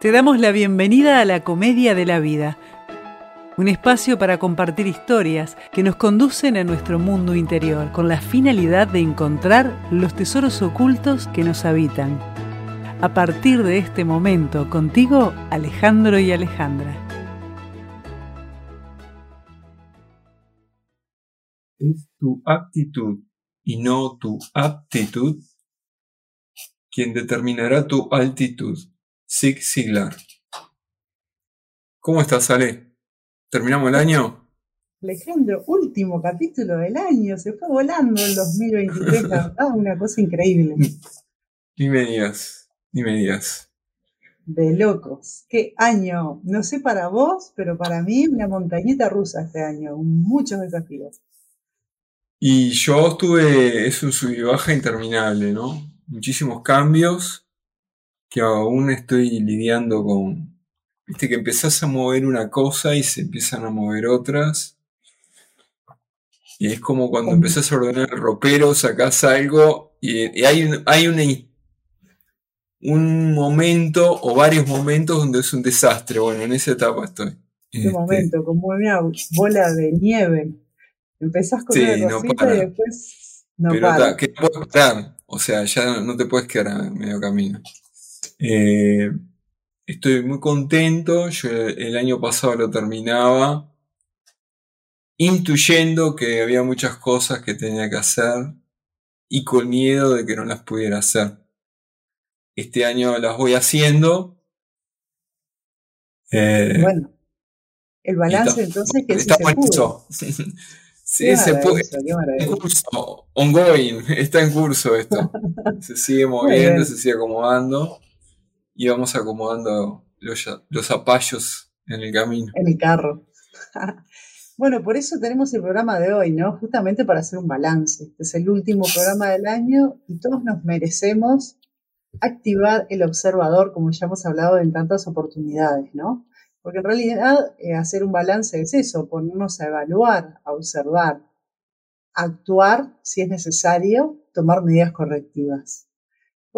Te damos la bienvenida a la Comedia de la Vida, un espacio para compartir historias que nos conducen a nuestro mundo interior con la finalidad de encontrar los tesoros ocultos que nos habitan. A partir de este momento, contigo, Alejandro y Alejandra. Es tu actitud y no tu aptitud quien determinará tu altitud. Zig Ziglar. ¿Cómo estás, Ale? ¿Terminamos el año? Alejandro, último capítulo del año, se fue volando el 2023, una cosa increíble. Ni me digas, ni me digas. De locos, qué año, no sé para vos, pero para mí una montañita rusa este año, muchos desafíos. Y yo estuve, es un sub y baja interminable, ¿no? Muchísimos cambios, que aún estoy lidiando con, viste que empezás a mover una cosa y se empiezan a mover otras. Y es como cuando empezás a ordenar el ropero, sacás algo y, hay, un, hay una, un momento o varios momentos donde es un desastre. Bueno, en esa etapa estoy. Un este, momento, como una bola de nieve. Empezás con una cosita y después no Pero para. que no puedes parar. O sea, ya no te puedes quedar a medio camino. Eh, estoy muy contento. Yo el año pasado lo terminaba intuyendo que había muchas cosas que tenía que hacer y con miedo de que no las pudiera hacer. Este año las voy haciendo. Eh, bueno, el balance entonces que está se pudo. sí, se puede. En curso, ongoing, está en curso esto. se sigue moviendo, se sigue acomodando y vamos acomodando los, los zapallos en el camino. En el carro. bueno, por eso tenemos el programa de hoy, ¿no? Justamente para hacer un balance. Este es el último programa del año y todos nos merecemos activar el observador, como ya hemos hablado en tantas oportunidades, ¿no? Porque en realidad eh, hacer un balance es eso, ponernos a evaluar, a observar, actuar si es necesario, tomar medidas correctivas.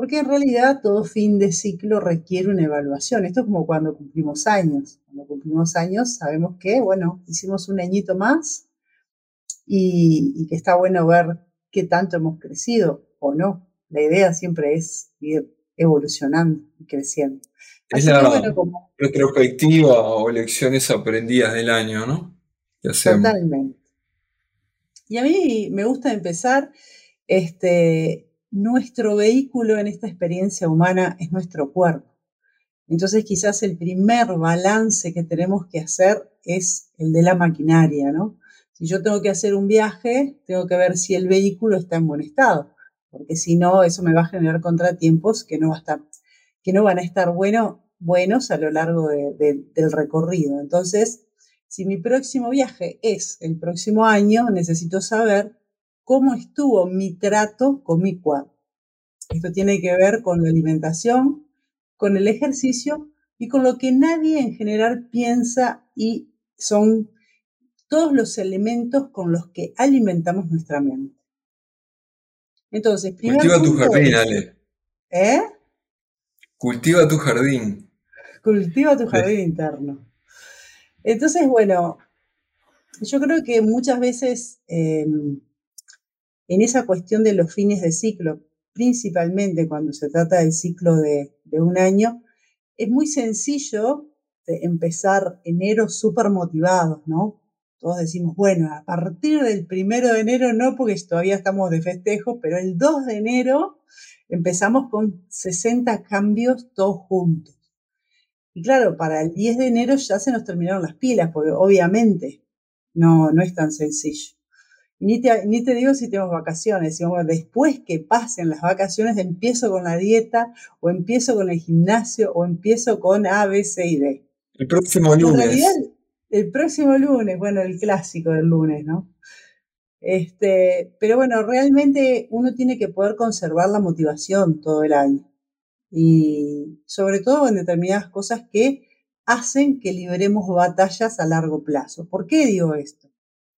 Porque en realidad todo fin de ciclo requiere una evaluación. Esto es como cuando cumplimos años. Cuando cumplimos años sabemos que, bueno, hicimos un añito más y, que está bueno ver qué tanto hemos crecido o no. La idea siempre es ir evolucionando y creciendo. Es la retrospectiva o lecciones aprendidas del año, ¿no? Totalmente. Y a mí me gusta empezar este, nuestro vehículo en esta experiencia humana es nuestro cuerpo. Entonces quizás el primer balance que tenemos que hacer es el de la maquinaria, ¿no? Si yo tengo que hacer un viaje, tengo que ver si el vehículo está en buen estado, porque si no, eso me va a generar contratiempos que no, van a estar bueno, buenos a lo largo del recorrido. Entonces, si mi próximo viaje es el próximo año, necesito saber cómo estuvo mi trato con mi cuerpo. Esto tiene que ver con la alimentación, con el ejercicio y con lo que nadie en general piensa y son todos los elementos con los que alimentamos nuestra mente. Entonces, primero. Cultiva tu jardín, Ale. ¿Eh? Cultiva tu jardín. Cultiva tu jardín interno. Entonces, bueno, yo creo que muchas veces em, en esa cuestión de los fines de ciclo, principalmente cuando se trata del ciclo de, un año, es muy sencillo empezar enero súper motivados, ¿no? Todos decimos, bueno, a partir del primero de enero no, porque todavía estamos de festejo, pero el 2 de enero empezamos con 60 cambios todos juntos. Y claro, para el 10 de enero ya se nos terminaron las pilas, porque obviamente no, no es tan sencillo. Ni te, ni te digo si tenemos vacaciones, sino después que pasen las vacaciones empiezo con la dieta o empiezo con el gimnasio o empiezo con A, B, C y D. El próximo lunes. En realidad, el próximo lunes, bueno, el clásico del lunes, ¿no? Este, pero bueno, realmente uno tiene que poder conservar la motivación todo el año. Y sobre todo en determinadas cosas que hacen que libremos batallas a largo plazo. ¿Por qué digo esto?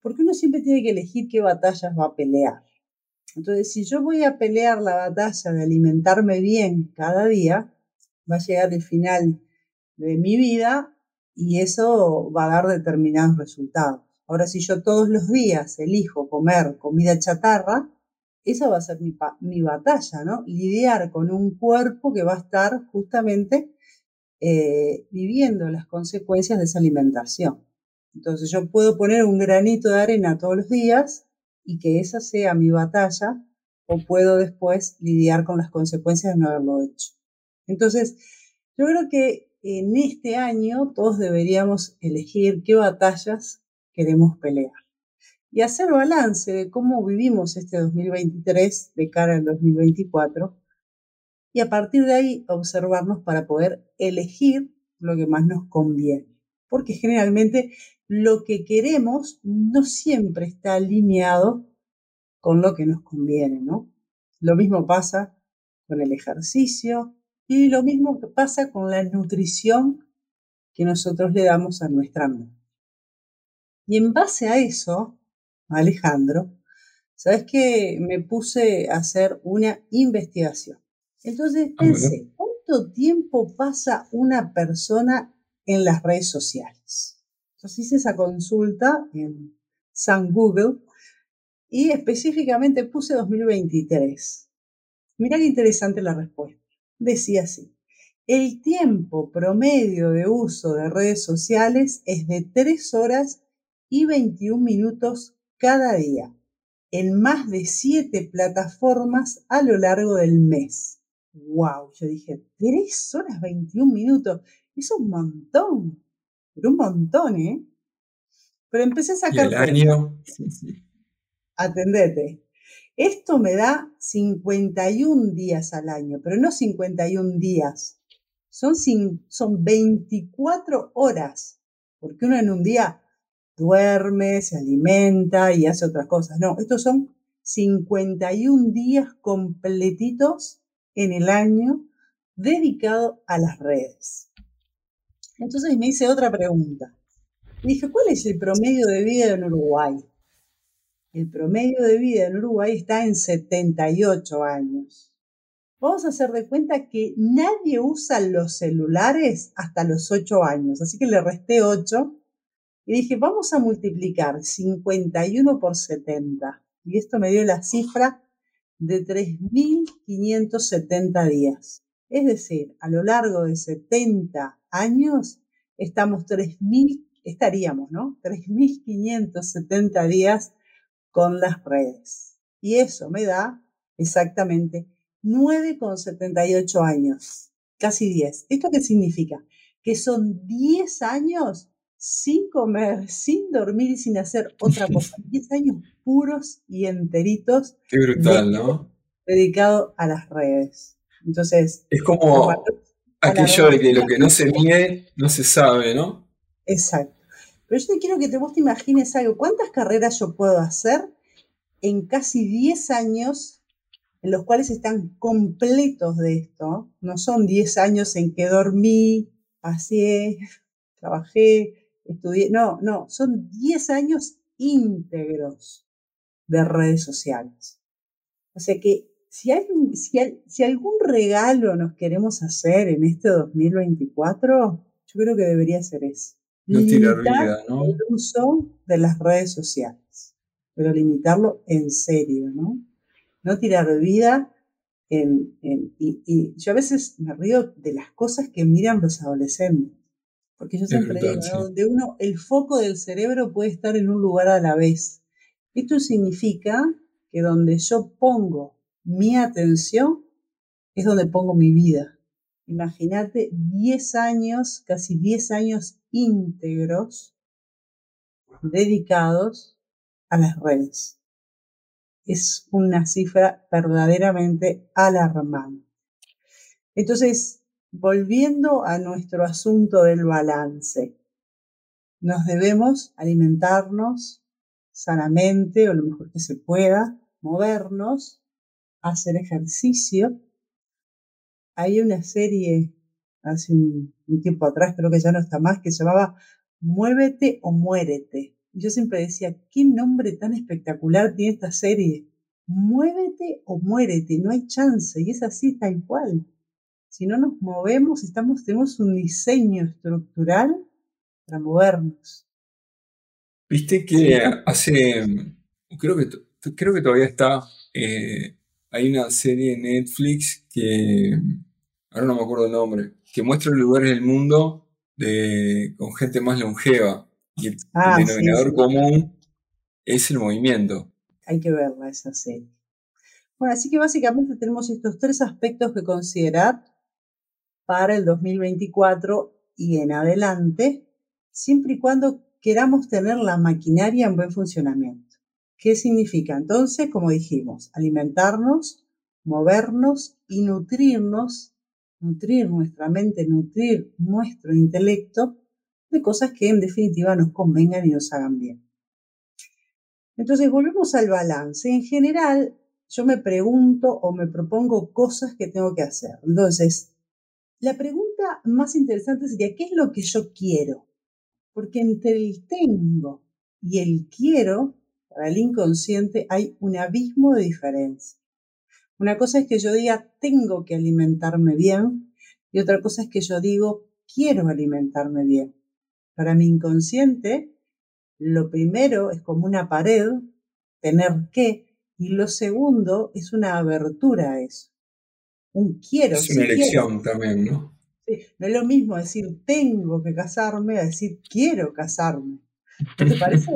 Porque uno siempre tiene que elegir qué batallas va a pelear. Entonces, si yo voy a pelear la batalla de alimentarme bien cada día, va a llegar el final de mi vida y eso va a dar determinados resultados. Ahora, si yo todos los días elijo comer comida chatarra, esa va a ser mi, batalla, ¿no? Lidiar con un cuerpo que va a estar justamente eh, viviendo las consecuencias de esa alimentación. Entonces yo puedo poner un granito de arena todos los días y que esa sea mi batalla o puedo después lidiar con las consecuencias de no haberlo hecho. Entonces, yo creo que en este año todos deberíamos elegir qué batallas queremos pelear y hacer balance de cómo vivimos este 2023 de cara al 2024 y a partir de ahí observarnos para poder elegir lo que más nos conviene. Porque generalmente lo que queremos no siempre está alineado con lo que nos conviene, ¿no? Lo mismo pasa con el ejercicio y lo mismo pasa con la nutrición que nosotros le damos a nuestra mente. Y en base a eso, Alejandro, sabes que me puse a hacer una investigación. Entonces pensé, ¿cuánto tiempo pasa una persona en las redes sociales? Entonces hice esa consulta en San Google y específicamente puse 2023. Mira qué interesante la respuesta. Decía así, el tiempo promedio de uso de redes sociales es de 3 horas y 21 minutos cada día en más de 7 plataformas a lo largo del mes wow, yo dije, tres horas 21 minutos, es un montón, pero un montón, ¿eh? Pero empecé a sacar... ¿Y el año? Atendete. Esto me da 51 días al año, pero no 51 días, son, son 24 horas, porque uno en un día duerme, se alimenta y hace otras cosas. No, estos son 51 días completitos en el año dedicado a las redes. Entonces me hice otra pregunta. dije, ¿cuál es el promedio de vida en Uruguay? El promedio de vida en Uruguay está en 78 años. Vamos a hacer de cuenta que nadie usa los celulares hasta los 8 años, así que le resté 8 y dije, vamos a multiplicar 51 por 70. Y esto me dio la cifra de 3.570 días. Es decir, a lo largo de 70 años estamos 3.000, estaríamos, ¿no? 3.570 días con las redes. Y eso me da exactamente 9,78 años, casi 10. ¿Esto qué significa? Que son 10 años sin comer, sin dormir y sin hacer otra cosa. 10 años puros y enteritos. Qué brutal, ¿no? Dedicado a las redes. Entonces. Es como aquello de que lo que no se mide no se sabe, ¿no? Exacto. Pero yo te quiero que te, vos te imagines algo. ¿Cuántas carreras yo puedo hacer en casi 10 años en los cuales están completos de esto? No son 10 años en que dormí, pasé, trabajé, estudié, no, no, son 10 años íntegros de redes sociales. O sea que si, hay, si, algún regalo nos queremos hacer en este 2024, yo creo que debería ser ese. No tirar vida, ¿no? El uso de las redes sociales, pero limitarlo en serio, ¿no? No tirar vida en, y yo a veces me río de las cosas que miran los adolescentes porque yo siempre digo, donde uno, el foco del cerebro puede estar en un lugar a la vez. Esto significa que donde yo pongo mi atención es donde pongo mi vida. Imagínate 10 años, casi 10 años íntegros dedicados a las redes. Es una cifra verdaderamente alarmante. Entonces, volviendo a nuestro asunto del balance, nos debemos alimentarnos sanamente o lo mejor que se pueda, movernos, hacer ejercicio. Hay una serie hace un, tiempo atrás, creo que ya no está más, que se llamaba Muévete o Muérete. Yo siempre decía, qué nombre tan espectacular tiene esta serie. Muévete o muérete, no hay chance, y es así tal cual. Si no nos movemos, estamos, tenemos un diseño estructural para movernos. Viste que hace, creo que, creo que todavía está, eh, hay una serie en Netflix que, ahora no me acuerdo el nombre, que muestra lugares del mundo de, con gente más longeva. Y el, Ah, sí, denominador sí. común es el movimiento. Hay que verla esa serie. Bueno, así que básicamente tenemos estos tres aspectos que considerar para el 2024 y en adelante, siempre y cuando queramos tener la maquinaria en buen funcionamiento. ¿Qué significa? Entonces, como dijimos, alimentarnos, movernos y nutrirnos, nutrir nuestra mente, nutrir nuestro intelecto de cosas que en definitiva nos convengan y nos hagan bien. Entonces, volvemos al balance. En general, yo me pregunto o me propongo cosas que tengo que hacer. Entonces, la pregunta más interesante sería, ¿qué es lo que yo quiero? Porque entre el tengo y el quiero, para el inconsciente hay un abismo de diferencia. Una cosa es que yo diga, tengo que alimentarme bien, y otra cosa es que yo digo, quiero alimentarme bien. Para mi inconsciente, lo primero es como una pared, tener que, y lo segundo es una abertura a eso. Un quiero. Es una elección también, ¿no? Sí, No es lo mismo decir tengo que casarme a decir quiero casarme. ¿No te parece?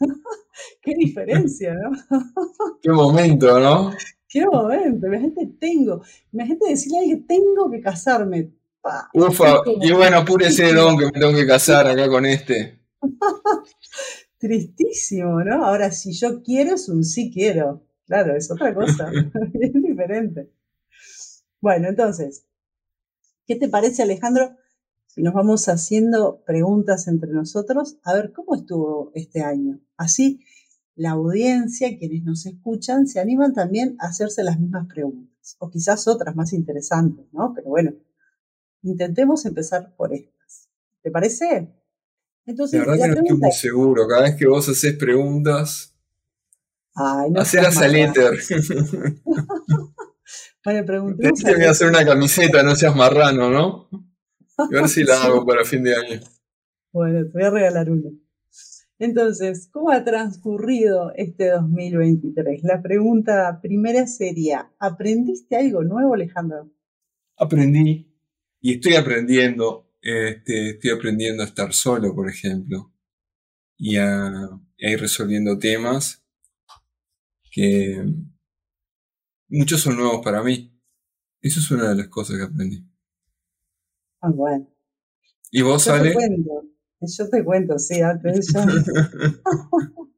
Qué diferencia, ¿no? Qué momento, ¿no? Qué momento. Imagínate tengo. Imagínate decirle a alguien tengo que casarme. Pa, Ufa, y bueno, apúrese, don, que me tengo que casar acá con este. tristísimo, ¿no? Ahora, si yo quiero es un sí quiero. Claro, es otra cosa. es diferente. Bueno, entonces, ¿qué te parece, Alejandro? Si nos vamos haciendo preguntas entre nosotros, a ver cómo estuvo este año. Así, la audiencia, quienes nos escuchan, se animan también a hacerse las mismas preguntas, o quizás otras más interesantes, ¿no? Pero bueno, intentemos empezar por estas. ¿Te parece? La Entonces, verdad la que no estoy muy seguro. Cada vez que vos haces preguntas, ay, no al marrano. éter. Bueno, preguntemos Te voy a hacer una camiseta, no seas marrano, ¿no? A ver si la Sí. hago para fin de año. Bueno, te voy a regalar una. Entonces, ¿cómo ha transcurrido este 2023? La pregunta primera sería, ¿aprendiste algo nuevo, Alejandro? Aprendí y estoy aprendiendo. Este, estoy aprendiendo a estar solo, por ejemplo, y a, a ir resolviendo temas que muchos son nuevos para mí. Eso es una de las cosas que aprendí. Ah, bueno. ¿Y vos, Yo te cuento, yo te cuento, sí, antes yo-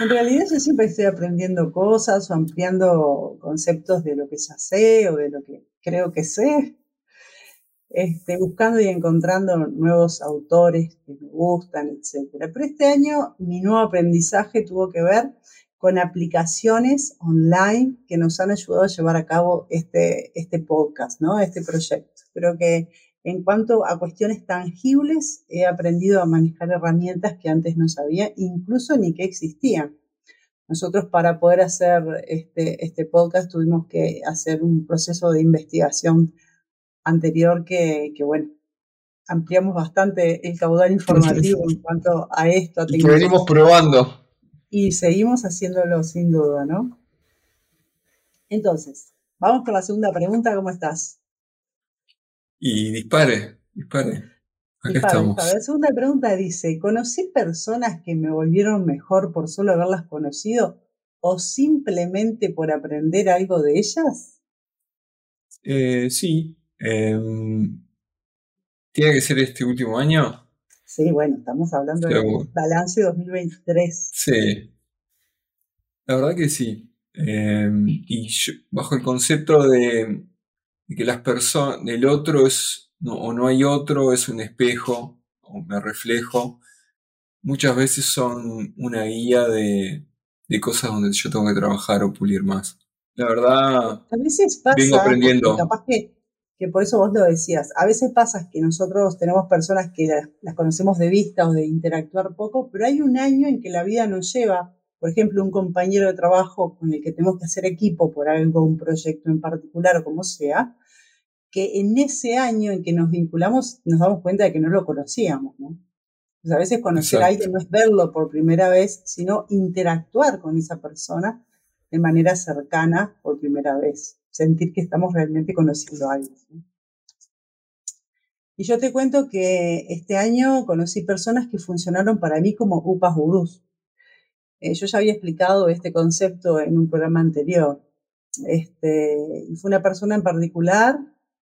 En realidad yo siempre estoy aprendiendo cosas o ampliando conceptos de lo que ya sé o de lo que creo que sé, este, buscando y encontrando nuevos autores que me gustan, etc. Pero este año mi nuevo aprendizaje tuvo que ver con aplicaciones online que nos han ayudado a llevar a cabo este, este podcast, ¿no? este proyecto. Creo que en cuanto a cuestiones tangibles, he aprendido a manejar herramientas que antes no sabía, incluso ni que existían. Nosotros para poder hacer este, este podcast tuvimos que hacer un proceso de investigación anterior que, que, bueno, ampliamos bastante el caudal informativo en cuanto a esto. A Y que venimos probando. Y seguimos haciéndolo sin duda, ¿no? Entonces, vamos con la segunda pregunta, ¿cómo estás? Y dispare, dispare. Acá estamos. dispara. La segunda pregunta dice, ¿conocí personas que me volvieron mejor por solo haberlas conocido o simplemente por aprender algo de ellas? Eh, sí. em, ¿Tiene que ser este último año? Sí, bueno, estamos hablando del balance 2023. Sí. La verdad que sí. Em, y yo- bajo el concepto de, de que las personas, el otro es, no, o no hay otro, es un espejo, o me reflejo, muchas veces son una guía de, de cosas donde yo tengo que trabajar o pulir más. La verdad, A veces vengo pasa, aprendiendo. capaz que, que por eso vos lo decías, a veces pasa que nosotros tenemos personas que las, las conocemos de vista o de interactuar poco, pero hay un año en que la vida nos lleva, por ejemplo, un compañero de trabajo con el que tenemos que hacer equipo por algo, un proyecto en particular o como sea, que en ese año en que nos vinculamos nos damos cuenta de que no lo conocíamos, ¿no? Pues a veces conocer a alguien no es verlo por primera vez, sino interactuar con esa persona de manera cercana por primera vez, sentir que estamos realmente conociendo a alguien. Y yo te cuento que este año conocí personas que funcionaron para mí como upas gurús. Eh, yo ya había explicado este concepto en un programa anterior. Este, fue una persona en particular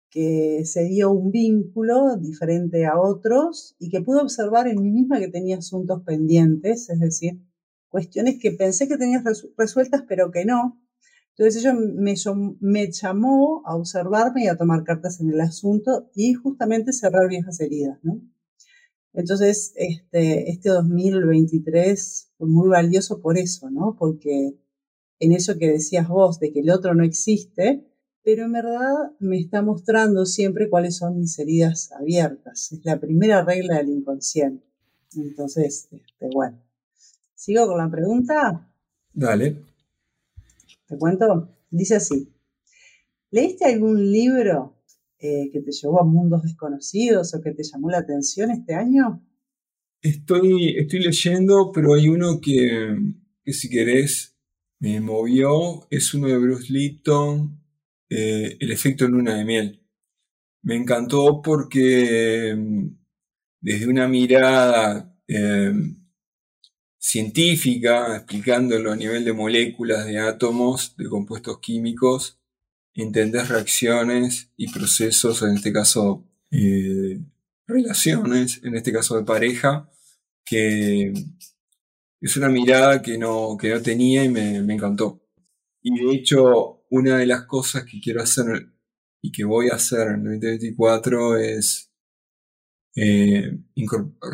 que se dio un vínculo diferente a otros y que pude observar en mí misma que tenía asuntos pendientes, es decir, cuestiones que pensé que tenía resueltas pero que no. Entonces ella me, me llamó a observarme y a tomar cartas en el asunto y justamente cerrar viejas heridas, ¿no? Entonces, este, este 2023 fue muy valioso por eso, ¿no? Porque en eso que decías vos, de que el otro no existe, pero en verdad me está mostrando siempre cuáles son mis heridas abiertas. Es la primera regla del inconsciente. Entonces, este, bueno, ¿sigo con la pregunta? Dale. ¿Te cuento? Dice así. ¿Leíste algún libro eh, que te llevó a mundos desconocidos o que te llamó la atención este año? Estoy, estoy leyendo, pero hay uno que, que si querés me movió. Es uno de Bruce Lipton, eh, el efecto luna de miel. Me encantó porque mm, desde una mirada em, científica, explicándolo a nivel de moléculas, de átomos, de compuestos químicos, entender reacciones y procesos, en este caso eh, relaciones, en este caso de pareja, que es una mirada que no, que no tenía y me, me encantó. Y de hecho, una de las cosas que quiero hacer y que voy a hacer en el 2024 es eh,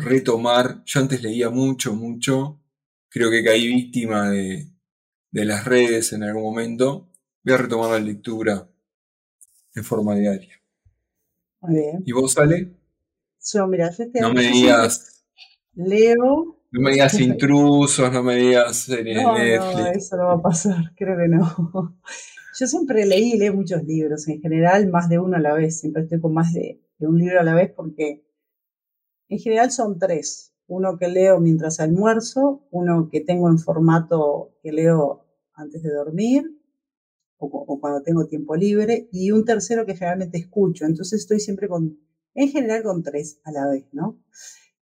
retomar, yo antes leía mucho, mucho, creo que caí víctima de, las redes en algún momento, voy a retomar la lectura en forma diaria. Bien. ¿Y vos, Ale? Yo, mira, yo No me digas... Leo... No me digas intrusos, no me digas series no, No, eso no va a pasar, creo que no. Yo siempre leí y leo muchos libros, en general más de uno a la vez, siempre estoy con más de, un libro a la vez porque en general son tres. Uno que leo mientras almuerzo, uno que tengo en formato que leo antes de dormir o, o, cuando tengo tiempo libre y un tercero que generalmente escucho. Entonces estoy siempre con, en general con tres a la vez, ¿no?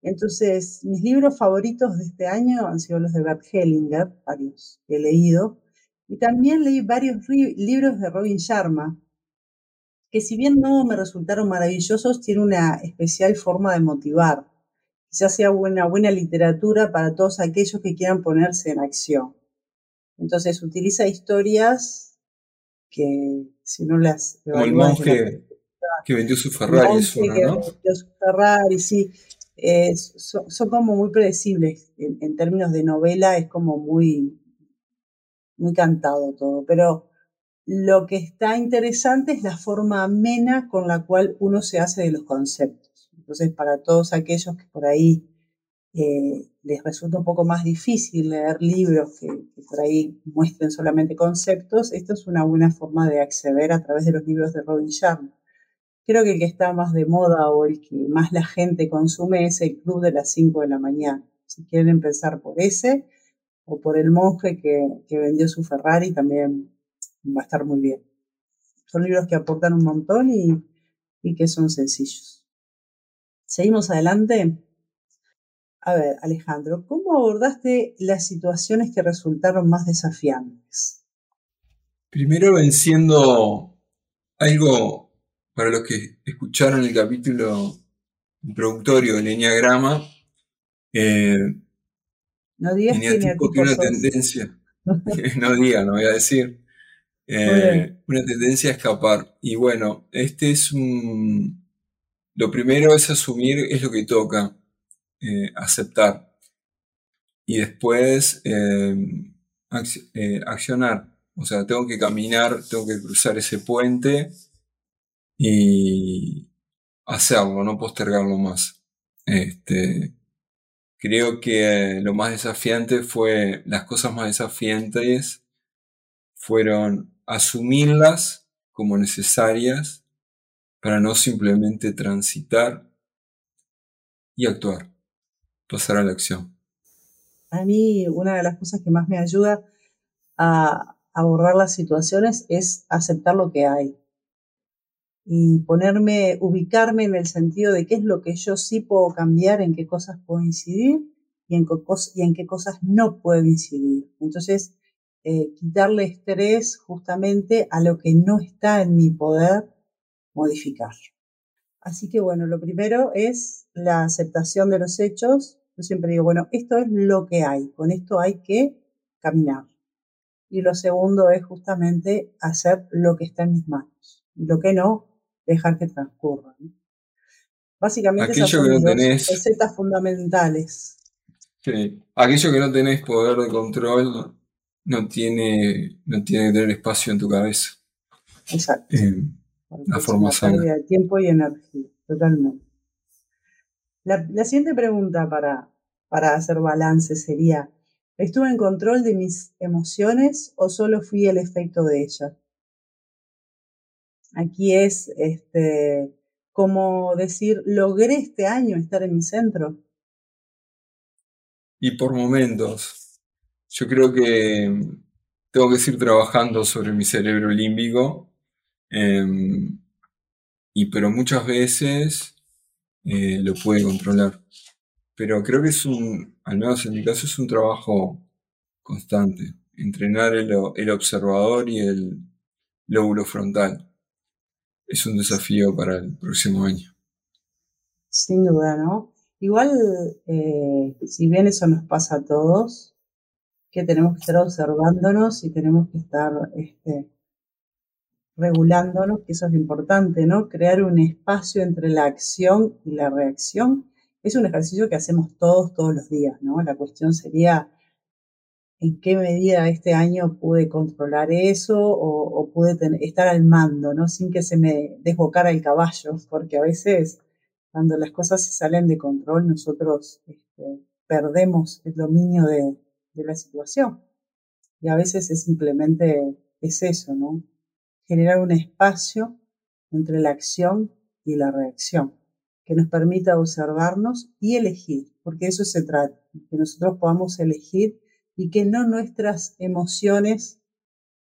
Entonces, mis libros favoritos de este año han sido los de Bert Hellinger, varios que he leído, y también leí varios libros de Robin Sharma, que si bien no me resultaron maravillosos, tiene una especial forma de motivar. Quizás sea una buena literatura para todos aquellos que quieran ponerse en acción. Entonces utiliza historias que si no las... Como el monje que vendió su Ferrari. Que vendió su Ferrari, sí. son, como muy predecibles. en, términos de novela es como muy, muy cantado todo, pero lo que está interesante es la forma amena con la cual uno se hace de los conceptos. Entonces, para todos aquellos que por ahí eh, les resulta un poco más difícil leer libros que, por ahí muestren solamente conceptos, esto es una buena forma de acceder a través de los libros de Robin Sharma. Creo que el que está más de moda o el que más la gente consume es el Club de las 5 de la mañana. Si quieren empezar por ese, o por el monje que, vendió su Ferrari, también va a estar muy bien. Son libros que aportan un montón y, y que son sencillos. Seguimos adelante. A ver, Alejandro, ¿cómo abordaste las situaciones que resultaron más desafiantes? Primero venciendo algo para los que escucharon el capítulo introductorio del Enneagrama, eh, no digas que una tendencia, no diga, no voy a decir, eh, una tendencia a escapar. Y bueno, este es un... Lo primero es asumir, es lo que toca, eh, aceptar. Y después eh, accionar. O sea, tengo que caminar, tengo que cruzar ese puente y hacerlo, no postergarlo más. Este, Creo que lo más desafiante fue, las cosas más desafiantes fueron asumirlas como necesarias para no simplemente transitar y actuar, pasar a la acción. A mí una de las cosas que más me ayuda a abordar las situaciones es aceptar lo que hay y ponerme, ubicarme en el sentido de qué es lo que yo sí puedo cambiar, en qué cosas puedo incidir y en, y en qué cosas no puedo incidir. Entonces, eh, quitarle estrés justamente a lo que no está en mi poder modificar. Así que bueno, lo primero es la aceptación de los hechos. Yo siempre digo, bueno, esto es lo que hay, con esto hay que caminar. Y lo segundo es justamente hacer lo que está en mis manos. Lo que no, dejar que transcurra. Básicamente esas son las recetas fundamentales. Sí. Aquello que no tenés poder de control no tiene, no tiene que tener espacio en tu cabeza. Exacto. Eh, la forma sana. de tiempo y energía, totalmente. La, siguiente pregunta para, para hacer balance sería, ¿estuve en control de mis emociones o solo fui el efecto de ellas? Aquí es este, como decir, logré este año estar en mi centro. Y por momentos. Yo creo que tengo que seguir trabajando sobre mi cerebro límbico. Em, y pero muchas veces eh, lo puede controlar. Pero creo que es un, al menos en mi caso, es un trabajo constante. Entrenar el, el observador y el lóbulo frontal es un desafío para el próximo año. Sin duda, ¿no? Igual, eh, si bien eso nos pasa a todos, que tenemos que estar observándonos y tenemos que estar este, regulándonos, que eso es importante, ¿no? Crear un espacio entre la acción y la reacción es un ejercicio que hacemos todos, todos los días, ¿no? La cuestión sería en qué medida este año pude controlar eso o, pude estar al mando, ¿no? Sin que se me desbocara el caballo, porque a veces cuando las cosas se salen de control nosotros este, perdemos el dominio de, de, la situación. Y a veces es simplemente, es eso, ¿no? Generar un espacio entre la acción y la reacción que nos permita observarnos y elegir, porque eso se trata, que nosotros podamos elegir y que no nuestras emociones,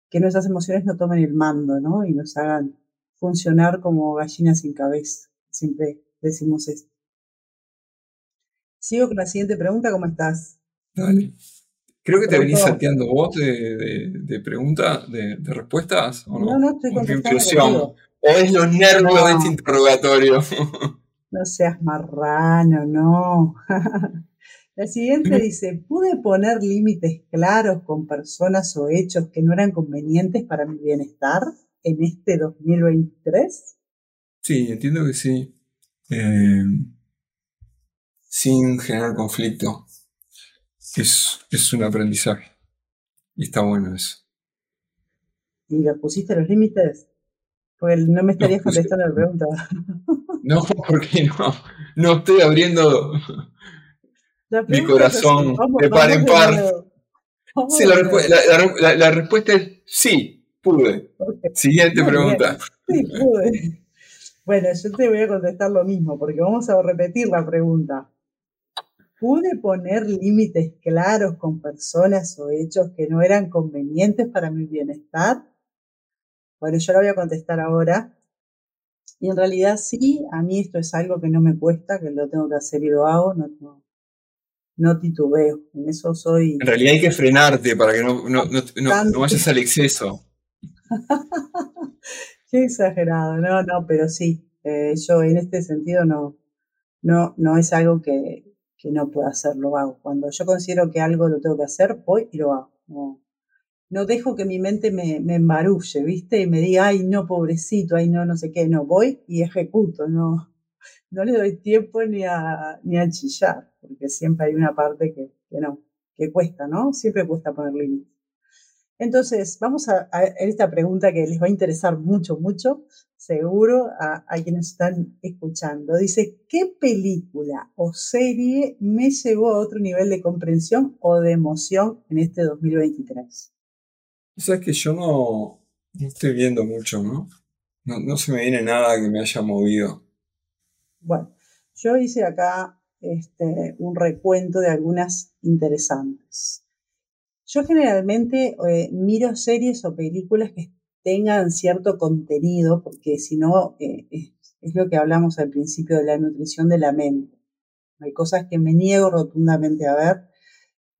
que nuestras emociones no tomen el mando, ¿no? Y nos hagan funcionar como gallinas sin cabeza. Siempre decimos esto. Sigo con la siguiente pregunta, ¿cómo estás? Dale. Creo que te venís salteando vos de, de, preguntas, de, respuestas, ¿o no? No, no estoy contestando. ¿O es los nervios de este interrogatorio? No seas marrano, no. La siguiente dice, ¿pude poner límites claros con personas o hechos que no eran convenientes para mi bienestar en este 2023? Sí, entiendo que sí. Eh, sin generar conflicto. Es, es un aprendizaje. Y está bueno eso. ¿Y le pusiste los límites? Porque no me estarías contestando la pregunta. No, porque no. No estoy abriendo mi corazón de par en par. Sí, la, respuesta es sí, pude. Siguiente pregunta. Sí, pude. Bueno, yo te voy a contestar lo mismo, porque vamos a repetir la pregunta. ¿Pude poner límites claros con personas o hechos que no eran convenientes para mi bienestar? Bueno, yo la voy a contestar ahora. Y en realidad sí, a mí esto es algo que no me cuesta, que lo tengo que hacer y lo hago. No, no, no titubeo. En eso soy. En realidad hay que frenarte para que no, no, no, vayas al exceso. Qué exagerado, no, no, pero sí. Eh, yo en este sentido no, no, no es algo que, que no pueda hacer, lo hago. Cuando yo considero que algo lo tengo que hacer, voy y lo hago. No, no dejo que mi mente me, me embarulle, ¿viste? Y me diga, ay, no, pobrecito, ay, no, no sé qué. No, voy y ejecuto, no, no le doy tiempo ni a, ni a chillar, porque siempre hay una parte que, que no, que cuesta, ¿no? Siempre cuesta poner límites. Entonces, vamos a, esta pregunta que les va a interesar mucho, mucho, seguro, a, a, quienes están escuchando. Dice, ¿qué película o serie me llevó a otro nivel de comprensión o de emoción en este 2023? O sea, que yo no, no estoy viendo mucho, ¿no? no, se me viene nada que me haya movido. Bueno, yo hice acá este, un recuento de algunas interesantes. Yo generalmente eh, miro series o películas que tengan cierto contenido, porque si no, eh, es, lo que hablamos al principio de la nutrición de la mente. Hay cosas que me niego rotundamente a ver,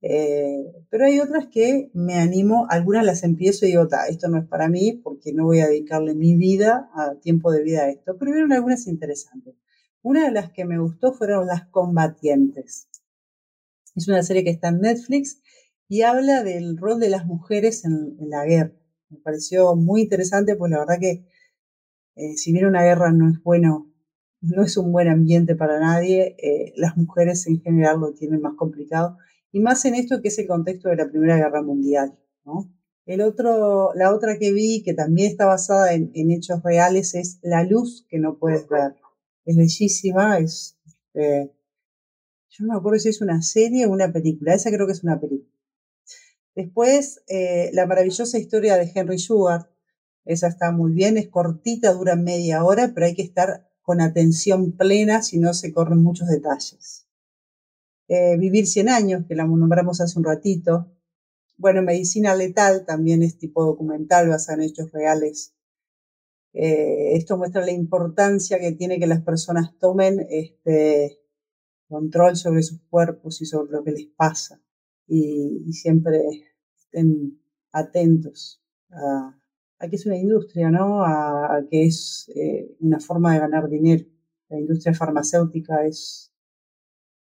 eh, pero hay otras que me animo, algunas las empiezo y digo, esto no es para mí porque no voy a dedicarle mi vida, a tiempo de vida a esto, pero vieron algunas interesantes. Una de las que me gustó fueron Las Combatientes. Es una serie que está en Netflix y habla del rol de las mujeres en, la guerra. Me pareció muy interesante, pues la verdad que eh, si bien una guerra no es bueno, no es un buen ambiente para nadie, eh, las mujeres en general lo tienen más complicado y más en esto que es el contexto de la Primera Guerra Mundial. ¿no? El otro, la otra que vi, que también está basada en, hechos reales, es La luz que no puedes ver. Es bellísima, es... Eh, yo no me acuerdo si es una serie o una película, esa creo que es una película. Después, eh, La maravillosa historia de Henry Sugar, esa está muy bien, es cortita, dura media hora, pero hay que estar con atención plena si no se corren muchos detalles. Eh, Vivir 100 años, que la nombramos hace un ratito. Bueno, Medicina Letal también es tipo documental basado en hechos reales. Eh, esto muestra la importancia que tiene que las personas tomen este control sobre sus cuerpos y sobre lo que les pasa y, siempre estén atentos a, que es una industria, ¿no? A, que es eh, una forma de ganar dinero. La industria farmacéutica es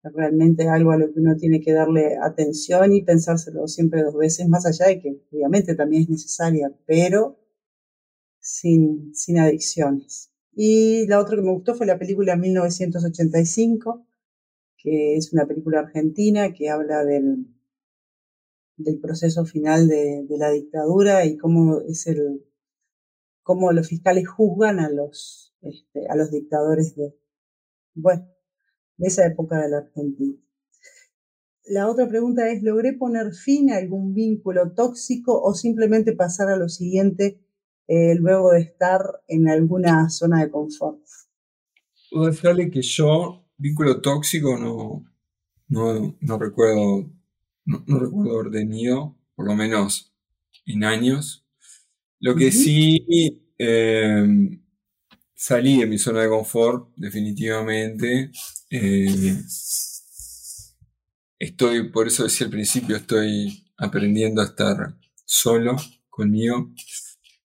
realmente algo a lo que uno tiene que darle atención y pensárselo siempre dos veces, más allá de que obviamente también es necesaria, pero sin, sin adicciones. Y la otra que me gustó fue la película 1985, que es una película argentina que habla del, del proceso final de, la dictadura y cómo es el cómo los fiscales juzgan a los este, a los dictadores de bueno de esa época de la Argentina. La otra pregunta es, ¿logré poner fin a algún vínculo tóxico o simplemente pasar a lo siguiente eh, luego de estar en alguna zona de confort? Puedo que yo, vínculo tóxico, no, no, recuerdo, no, recuerdo haber tenido, por lo menos en años. Lo que sí, eh, salí de mi zona de confort, definitivamente. Eh, estoy, por eso decía al principio, estoy aprendiendo a estar solo conmigo.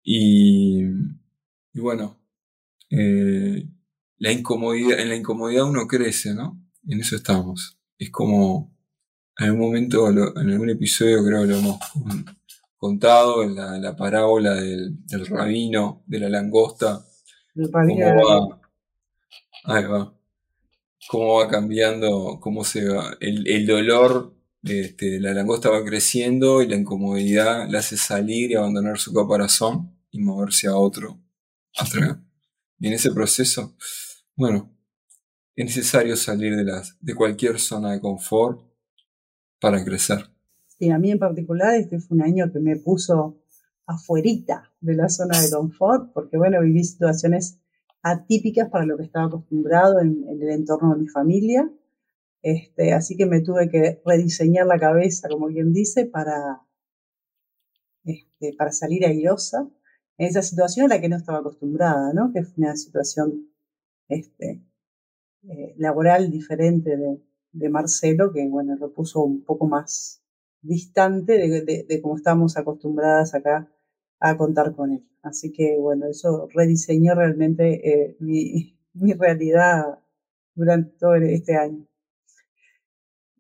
Y, bueno, eh, la incomodidad, en la incomodidad uno crece, ¿no? En eso estamos. Es como, en algún momento, en algún episodio creo que lo hemos contado, en la, parábola del, del rabino, de la langosta, ¿Cómo va? ¿Cómo va cambiando? ¿Cómo se va? El, dolor este, de la langosta va creciendo y la incomodidad la hace salir y abandonar su caparazón y moverse a otro. Y en ese proceso, bueno, es necesario salir de, las, de cualquier zona de confort para crecer. Sí, a mí en particular este fue un año que me puso afuerita de la zona de confort, porque bueno, viví situaciones atípicas para lo que estaba acostumbrado en, el entorno de mi familia. Este, así que me tuve que rediseñar la cabeza, como quien dice, para, este, para salir airosa en esa situación a la que no estaba acostumbrada, ¿no? que fue una situación este, eh, laboral diferente de, de, Marcelo, que bueno, lo puso un poco más distante de, de, de cómo estábamos acostumbradas acá a contar con él. Así que bueno, eso rediseñó realmente eh, mi, realidad durante todo este año.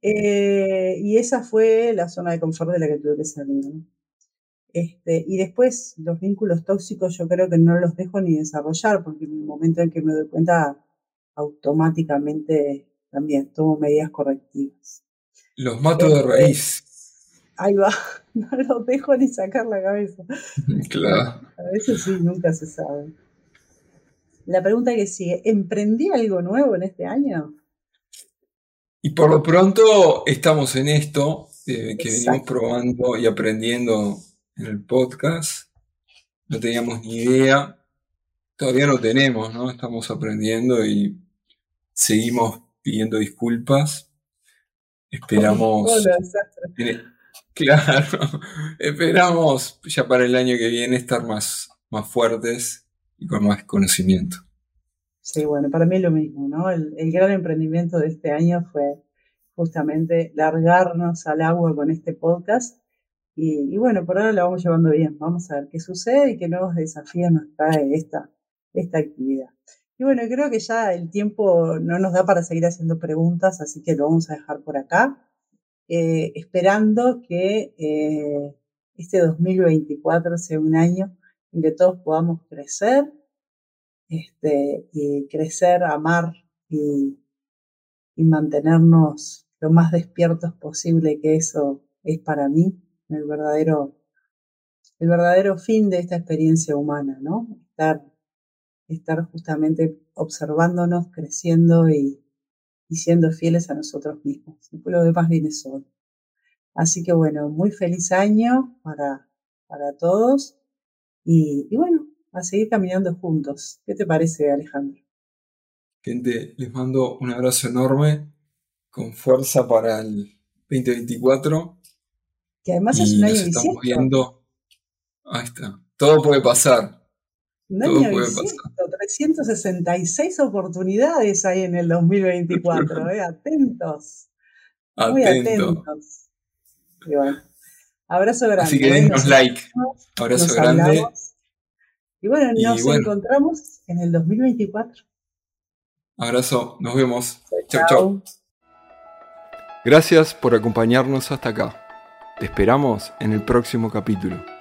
Eh, y esa fue la zona de confort de la que tuve que salir. Este, y después los vínculos tóxicos yo creo que no los dejo ni desarrollar, porque en el momento en que me doy cuenta, automáticamente también tomo medidas correctivas. Los mato de este, raíz. Ahí va, no los dejo ni sacar la cabeza. Claro. A veces sí, nunca se sabe. La pregunta que sigue, ¿emprendí algo nuevo en este año? Y por lo pronto estamos en esto, eh, que venimos probando y aprendiendo en el podcast. No teníamos ni idea. todavía no tenemos, ¿no? Estamos aprendiendo y seguimos pidiendo disculpas. Esperamos. claro, esperamos ya para el año que viene estar más, más fuertes y con más conocimiento. Sí, bueno, para mí es lo mismo, ¿no? El, gran emprendimiento de este año fue justamente largarnos al agua con este podcast. Y, bueno, por ahora lo vamos llevando bien. Vamos a ver qué sucede y qué nuevos desafíos nos trae esta, esta actividad. Y bueno, creo que ya el tiempo no nos da para seguir haciendo preguntas, así que lo vamos a dejar por acá, eh, esperando que eh, este 2024 sea un año en que todos podamos crecer, este, y crecer, amar y, mantenernos lo más despiertos posible, que eso es para mí el verdadero, el verdadero fin de esta experiencia humana, ¿no? Estar justamente observándonos, creciendo y, siendo fieles a nosotros mismos. Después lo demás viene solo. Así que bueno, muy feliz año para, para todos y, bueno, a seguir caminando juntos. ¿Qué te parece, Alejandro? Gente, les mando un abrazo enorme, con fuerza para el 2024. Que además es un año estamos viendo. Ahí está. Todo puede pasar. Un año puede pasar. 366 oportunidades hay en el 2024, ¿eh? atentos. Muy atentos. Y bueno, abrazo grande. Así que ¿eh? denos like. Abrazo grande. Y bueno, nos encontramos en el 2024. Abrazo, nos vemos. Chao, chao. Gracias por acompañarnos hasta acá. Te esperamos en el próximo capítulo.